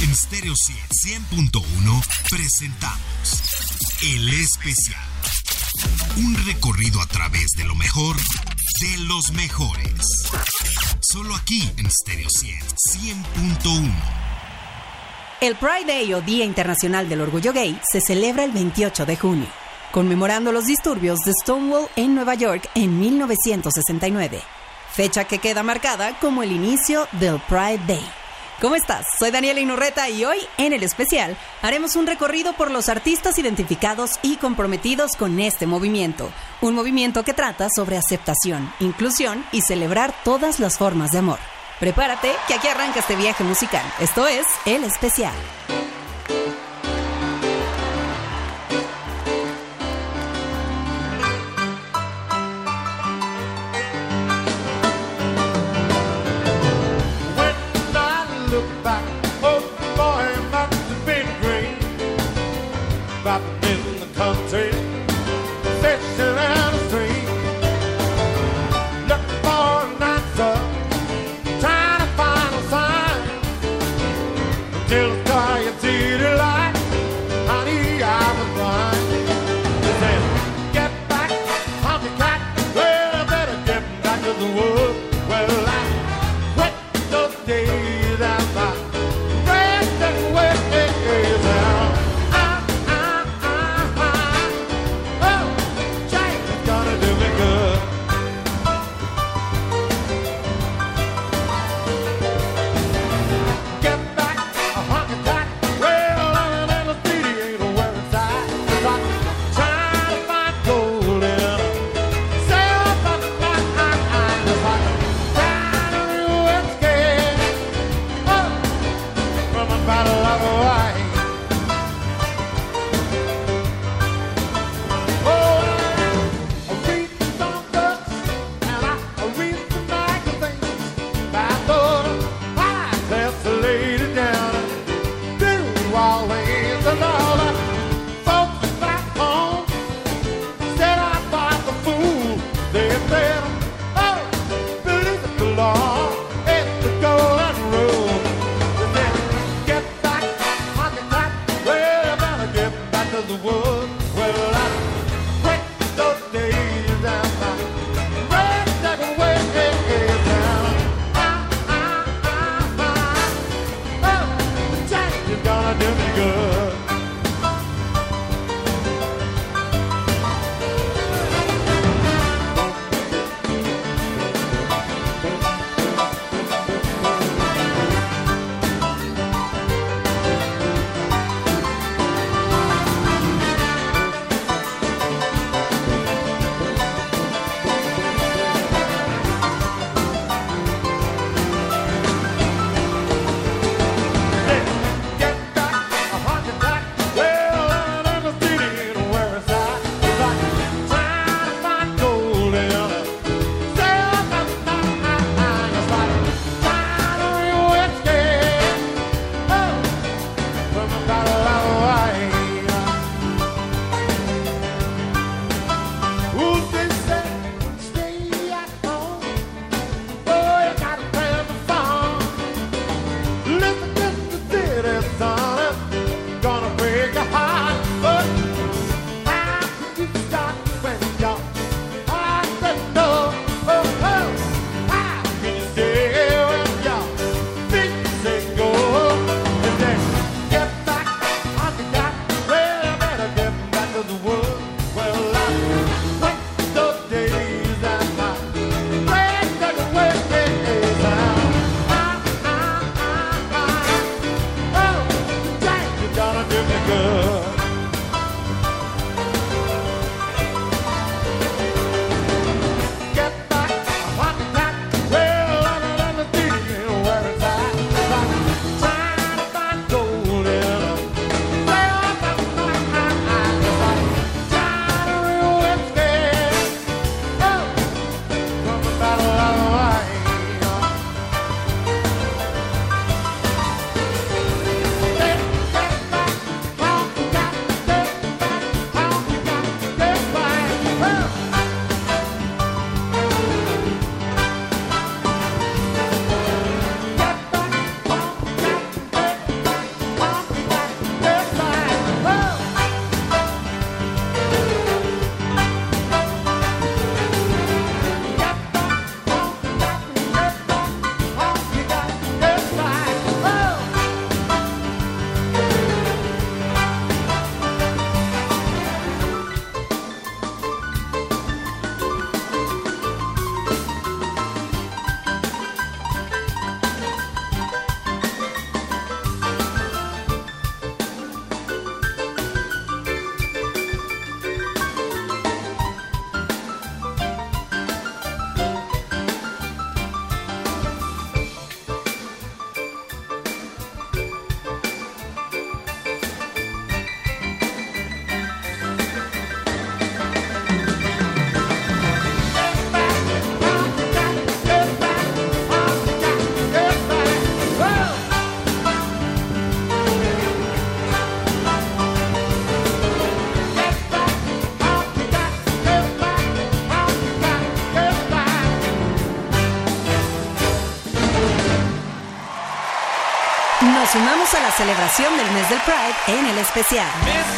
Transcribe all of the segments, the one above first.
En Stereo 100.1 presentamos El Especial. Un recorrido a través de lo mejor de los mejores. Solo aquí en Stereo 100.1. El Pride Day o Día Internacional del Orgullo Gay se celebra el 28 de junio, conmemorando los disturbios de Stonewall en Nueva York en 1969, fecha que queda marcada como el inicio del Pride Day. ¿Cómo estás? Soy Daniela Inurreta y hoy, en el especial, haremos un recorrido por los artistas identificados y comprometidos con este movimiento. Un movimiento que trata sobre aceptación, inclusión y celebrar todas las formas de amor. Prepárate, que aquí arranca este viaje musical. Esto es El Especial. Del mes del Pride en el especial.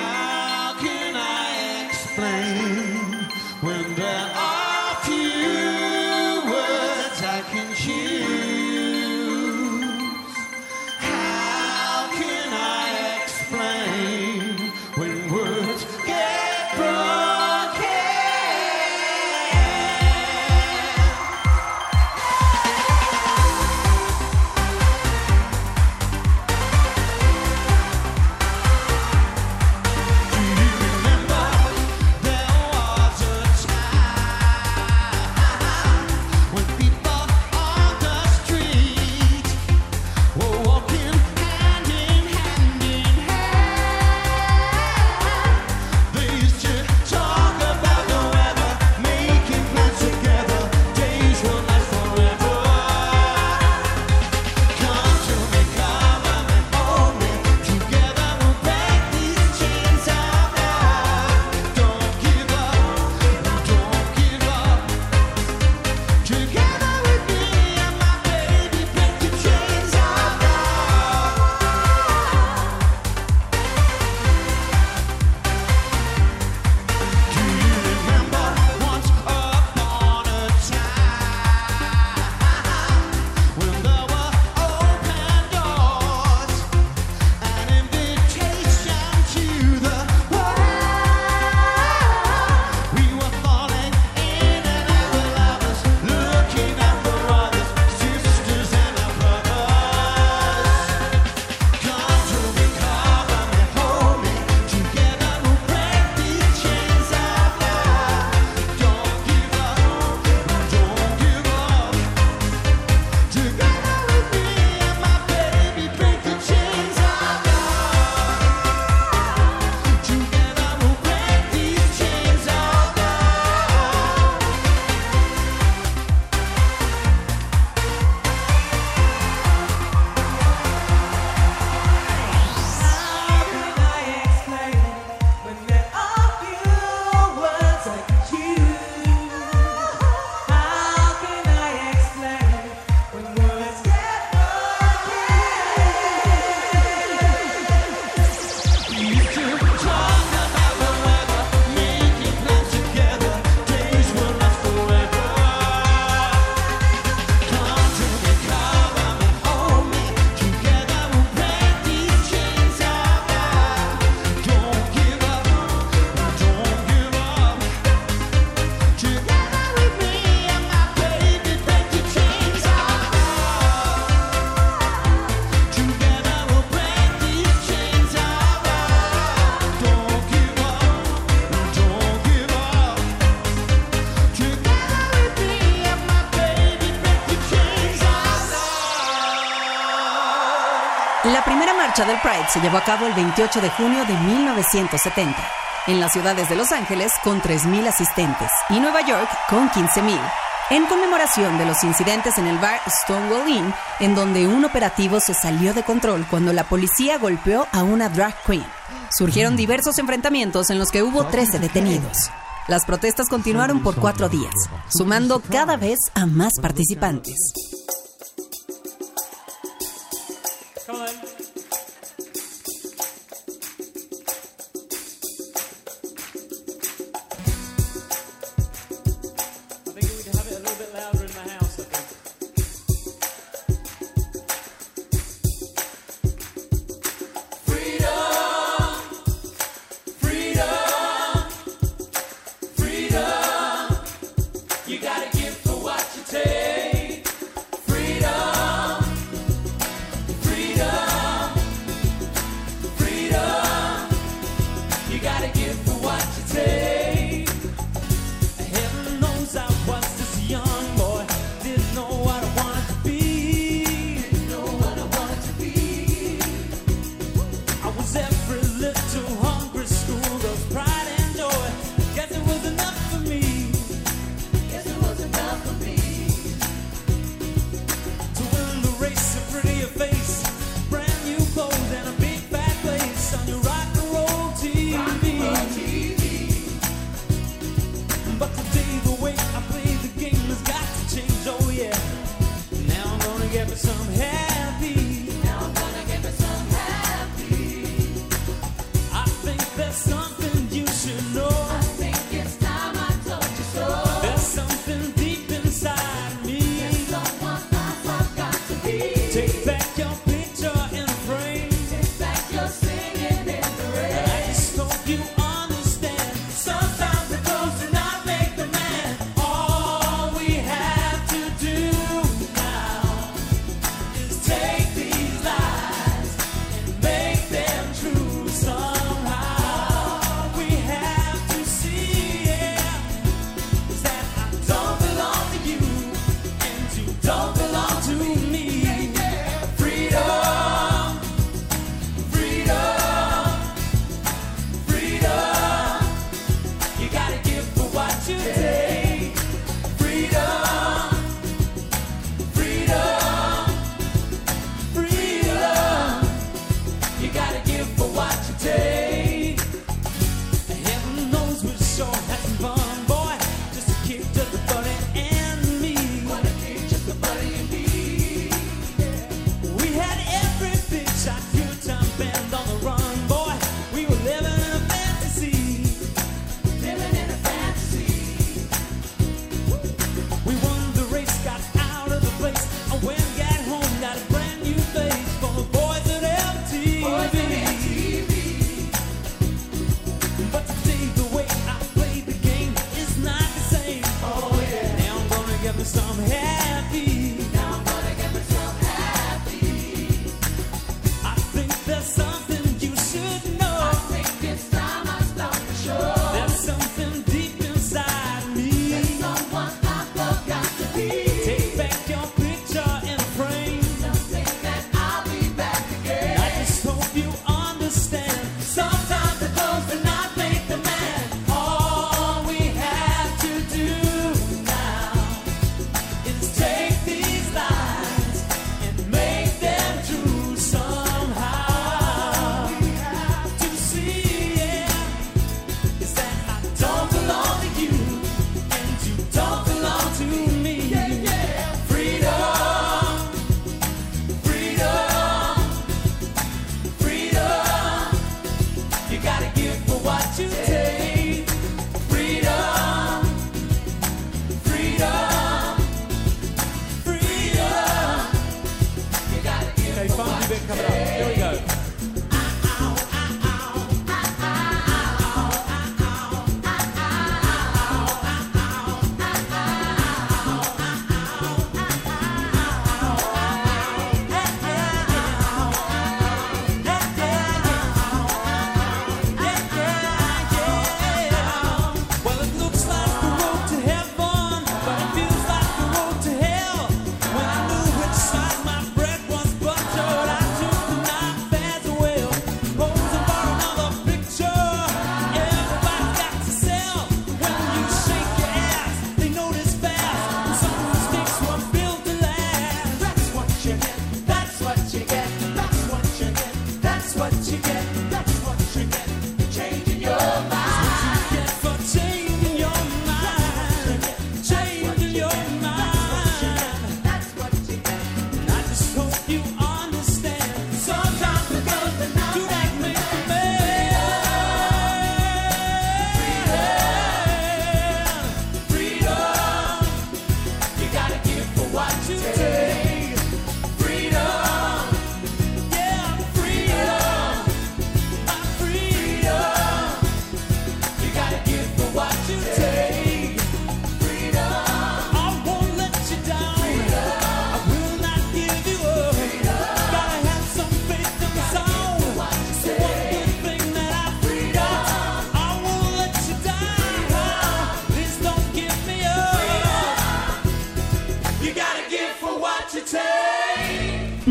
Pride se llevó a cabo el 28 de junio de 1970 en las ciudades de Los Ángeles con 3.000 asistentes y Nueva York con 15.000, en conmemoración de los incidentes en el bar Stonewall Inn, en donde un operativo se salió de control cuando la policía golpeó a una drag queen. Surgieron diversos enfrentamientos en los que hubo 13 detenidos. Las protestas continuaron por cuatro días, sumando cada vez a más participantes.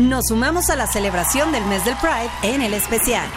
Nos sumamos a la celebración del mes del Pride en el especial.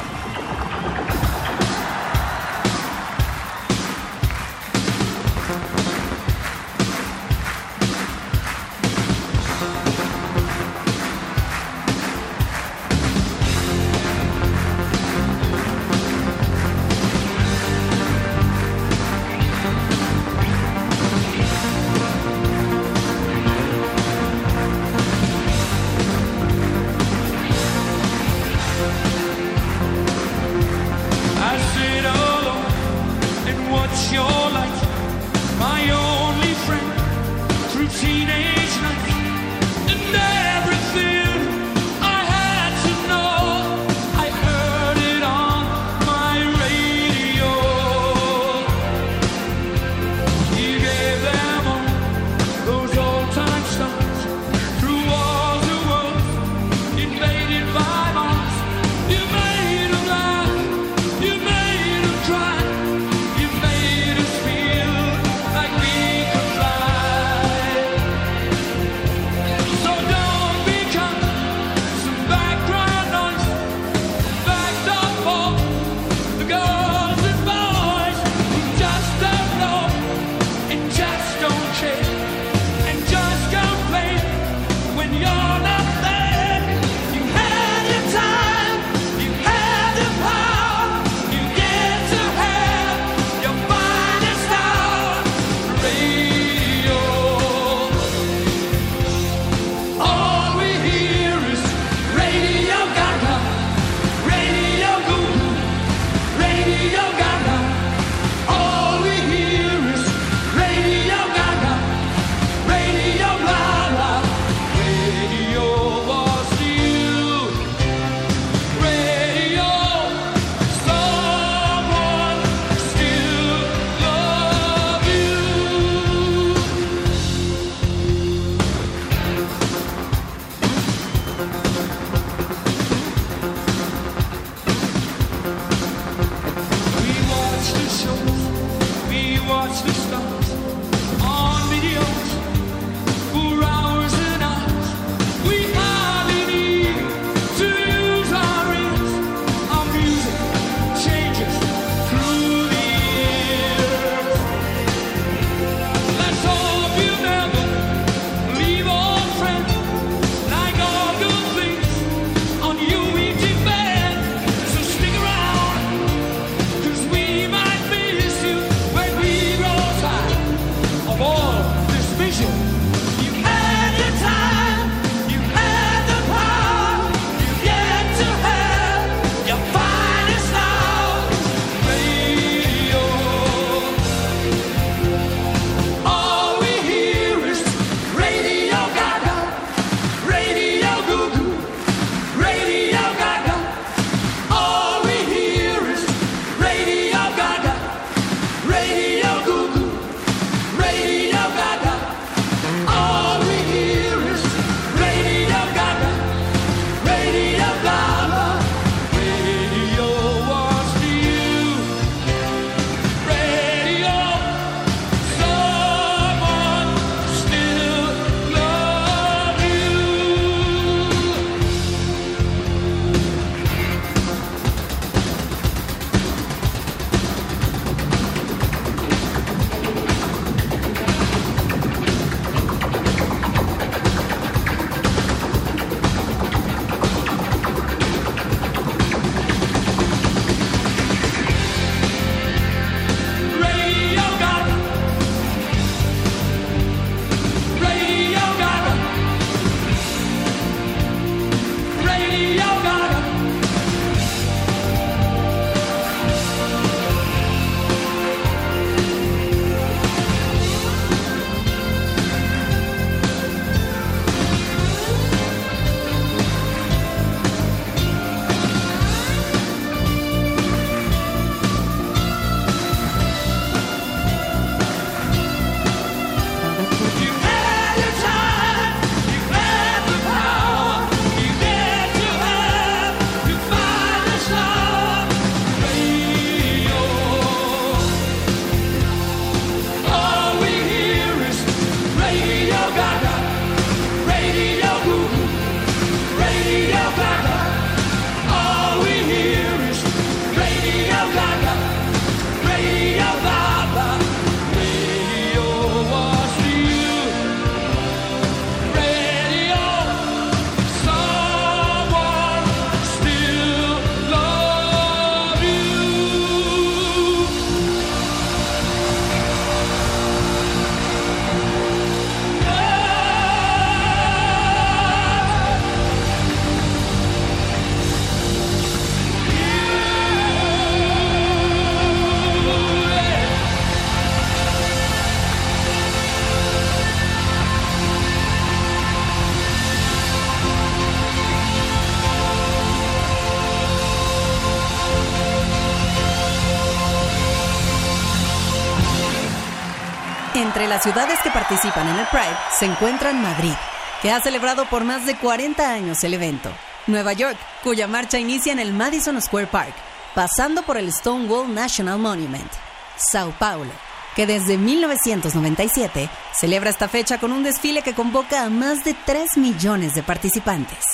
Ciudades que participan en el Pride se encuentran Madrid, que ha celebrado por más de 40 años el evento. Nueva York, cuya marcha inicia en el Madison Square Park, pasando por el Stonewall National Monument. Sao Paulo, que desde 1997 celebra esta fecha con un desfile que convoca a más de 3 millones de participantes.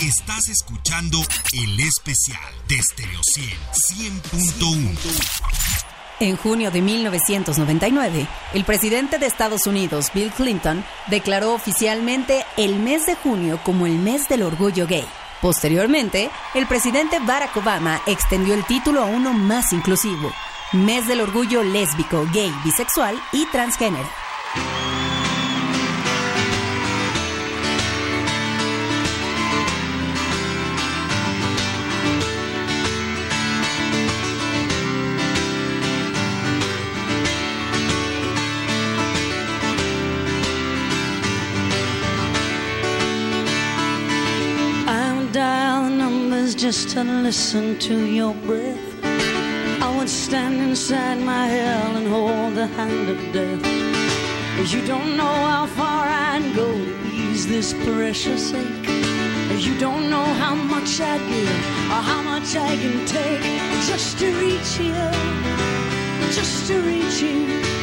Estás escuchando el especial de Stereo 100 100.1. En junio de 1999, el presidente de Estados Unidos, Bill Clinton, declaró oficialmente el mes de junio como el mes del orgullo gay. Posteriormente, el presidente Barack Obama extendió el título a uno más inclusivo, Mes del Orgullo Lésbico, Gay, Bisexual y Transgénero. Just to listen to your breath. I would stand inside my hell and hold the hand of death. You don't know how far I'd go to ease this precious ache. You don't know how much I'd give or how much I can take just to reach you, just to reach you.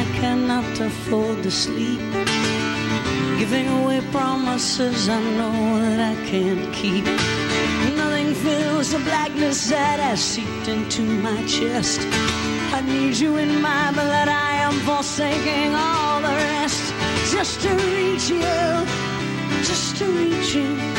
I cannot afford to sleep. Giving away promises I know that I can't keep. Nothing fills the blackness that has seeped into my chest. I need you in my blood, I am forsaking all the rest. Just to reach you, just to reach you.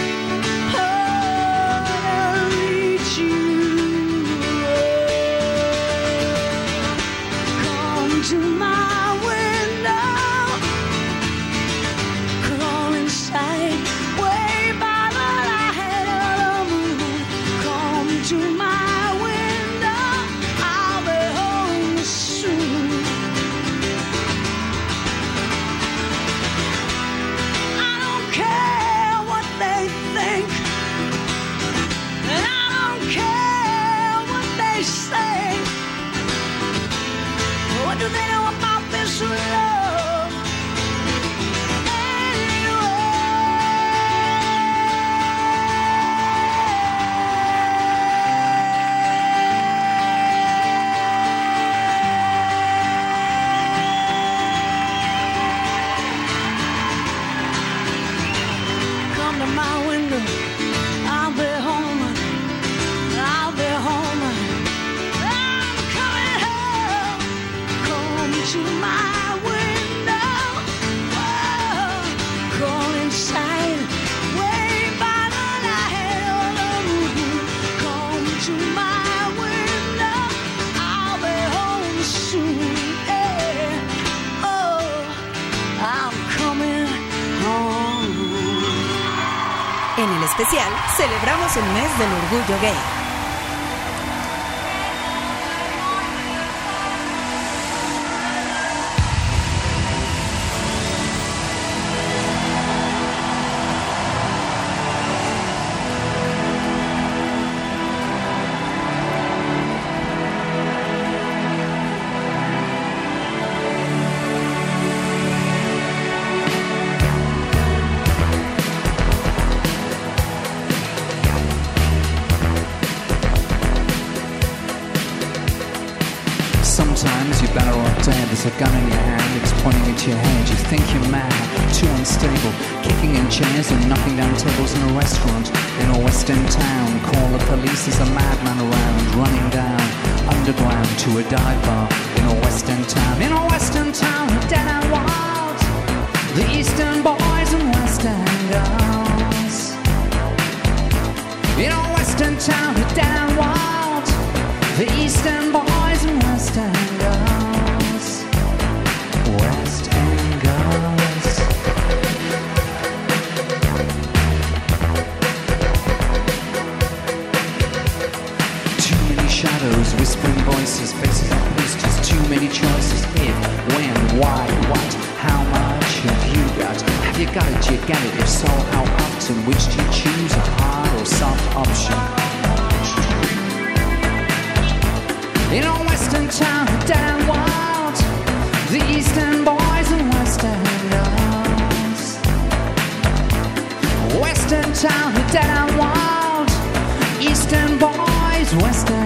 In town. Call the police, there's a madman around, running down underground to a dive bar in a western town. In a western town, dead and wild. The eastern boys and western girls. In a western town, dead and It's Western.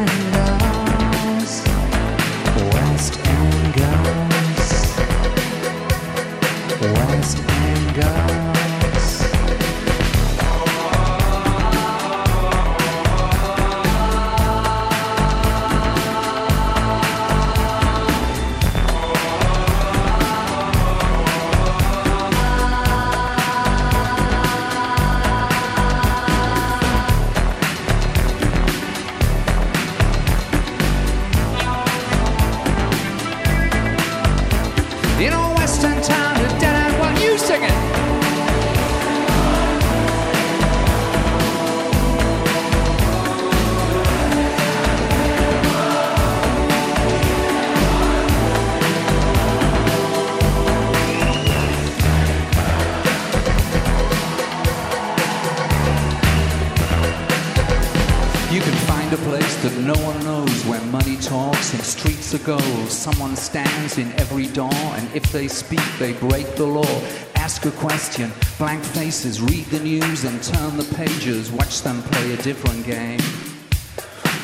they speak, they break the law. Ask a question, blank faces, read the news and turn the pages. Watch them play a different game,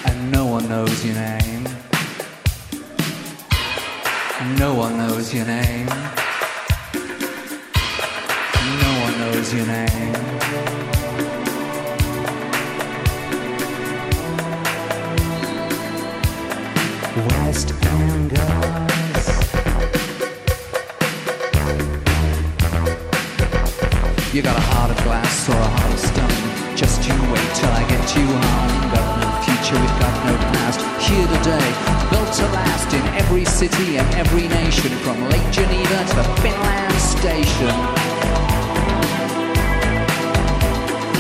and no one knows your name. No one knows your name. No one knows your name. You got a heart of glass or a heart of stone. Just you wait till I get you home. Got no future, we've got no past. Here today, built to last in every city and every nation, from Lake Geneva to Finland Station.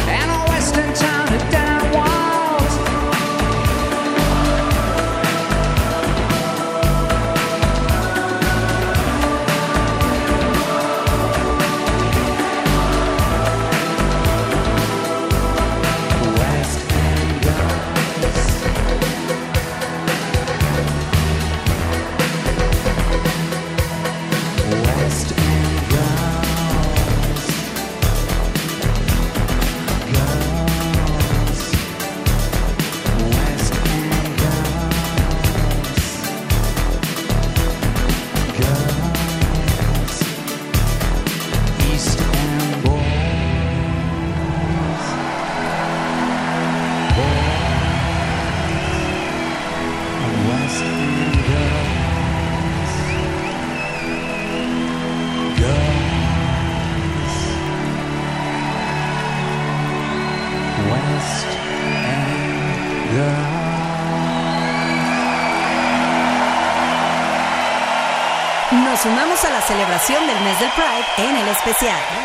And a western town to Danawan. celebración del mes del Pride en el especial.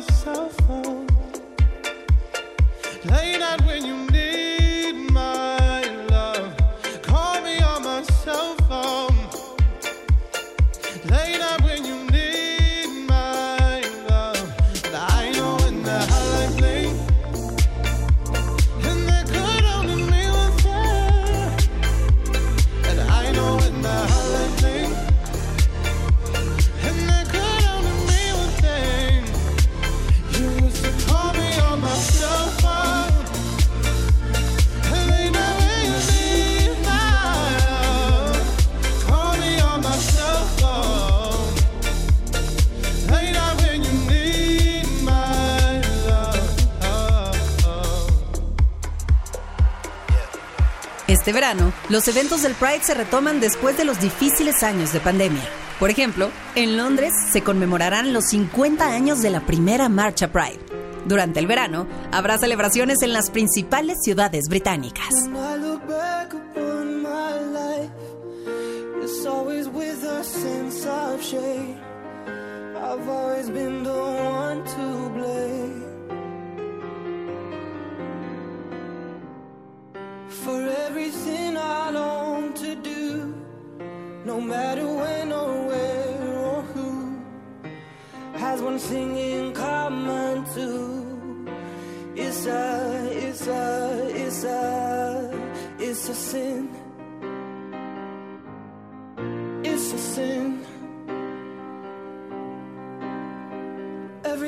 suffer Este verano, los eventos del Pride se retoman después de los difíciles años de pandemia. Por ejemplo, en Londres se conmemorarán los 50 años de la primera marcha Pride. Durante el verano, habrá celebraciones en las principales ciudades británicas. for everything I long to do, no matter when or where or who, has one thing in common too. It's a, it's a, it's a, it's a sin. It's a sin.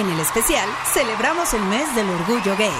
En el especial, celebramos el mes del orgullo gay.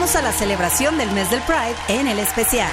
A la celebración del mes del Pride en el especial.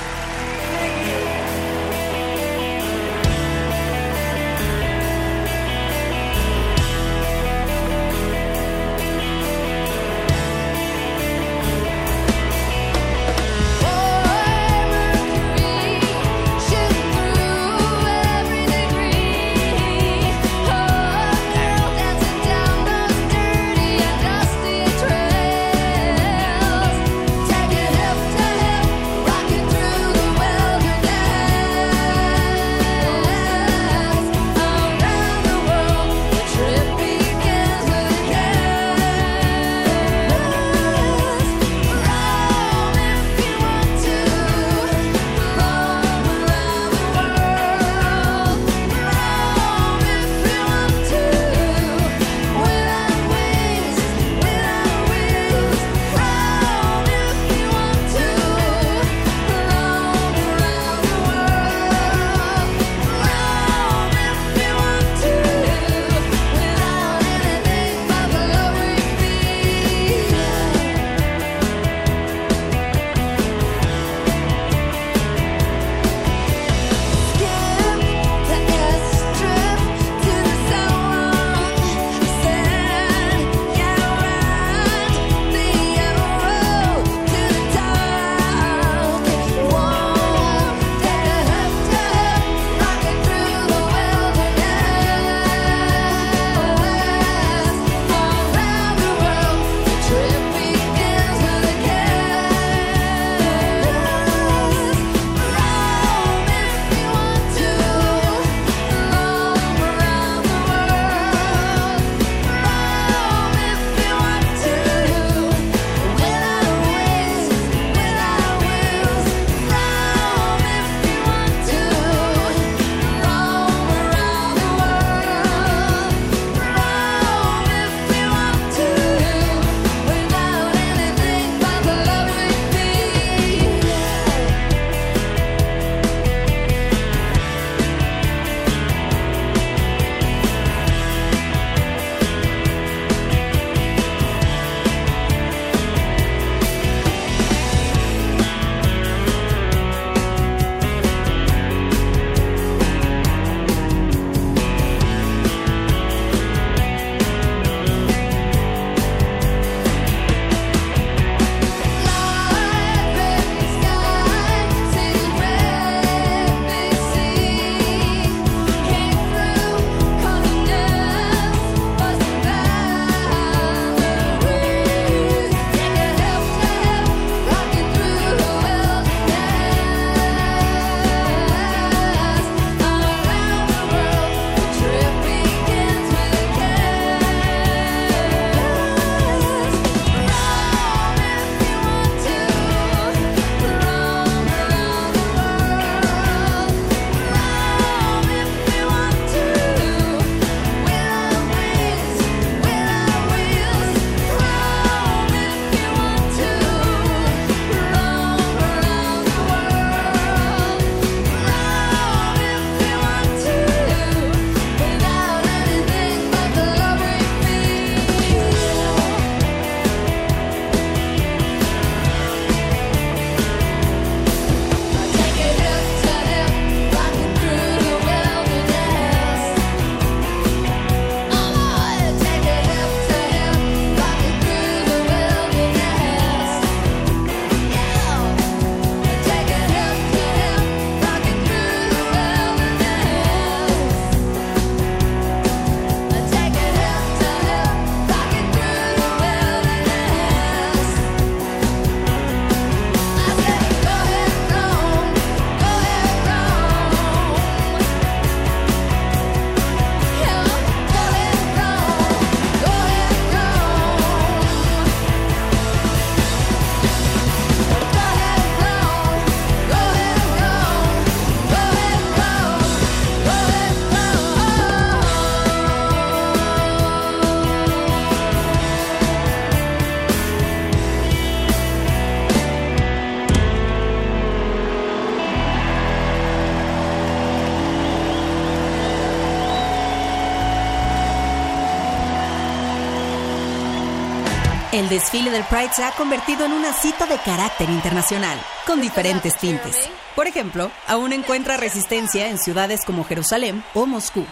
El desfile del Pride se ha convertido en una cita de carácter internacional, con diferentes tintes. Por ejemplo, aún encuentra resistencia en ciudades como Jerusalén o Moscú.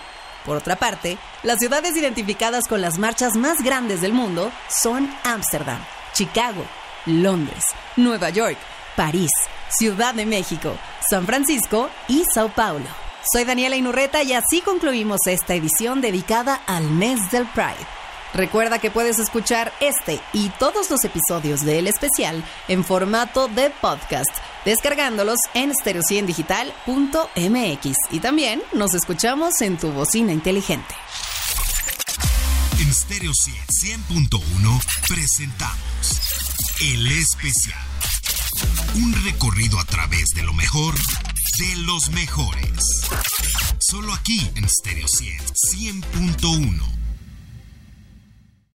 Por otra parte, las ciudades identificadas con las marchas más grandes del mundo son Ámsterdam, Chicago, Londres, Nueva York, París, Ciudad de México, San Francisco y Sao Paulo. Soy Daniela Inurreta y así concluimos esta edición dedicada al mes del Pride. Recuerda que puedes escuchar este y todos los episodios de El Especial en formato de podcast, descargándolos en estereociendigital.mx y también nos escuchamos en tu bocina inteligente. En Stereo 100.1 presentamos El Especial. Un recorrido a través de lo mejor de los mejores. Solo aquí en Stereo 100.1.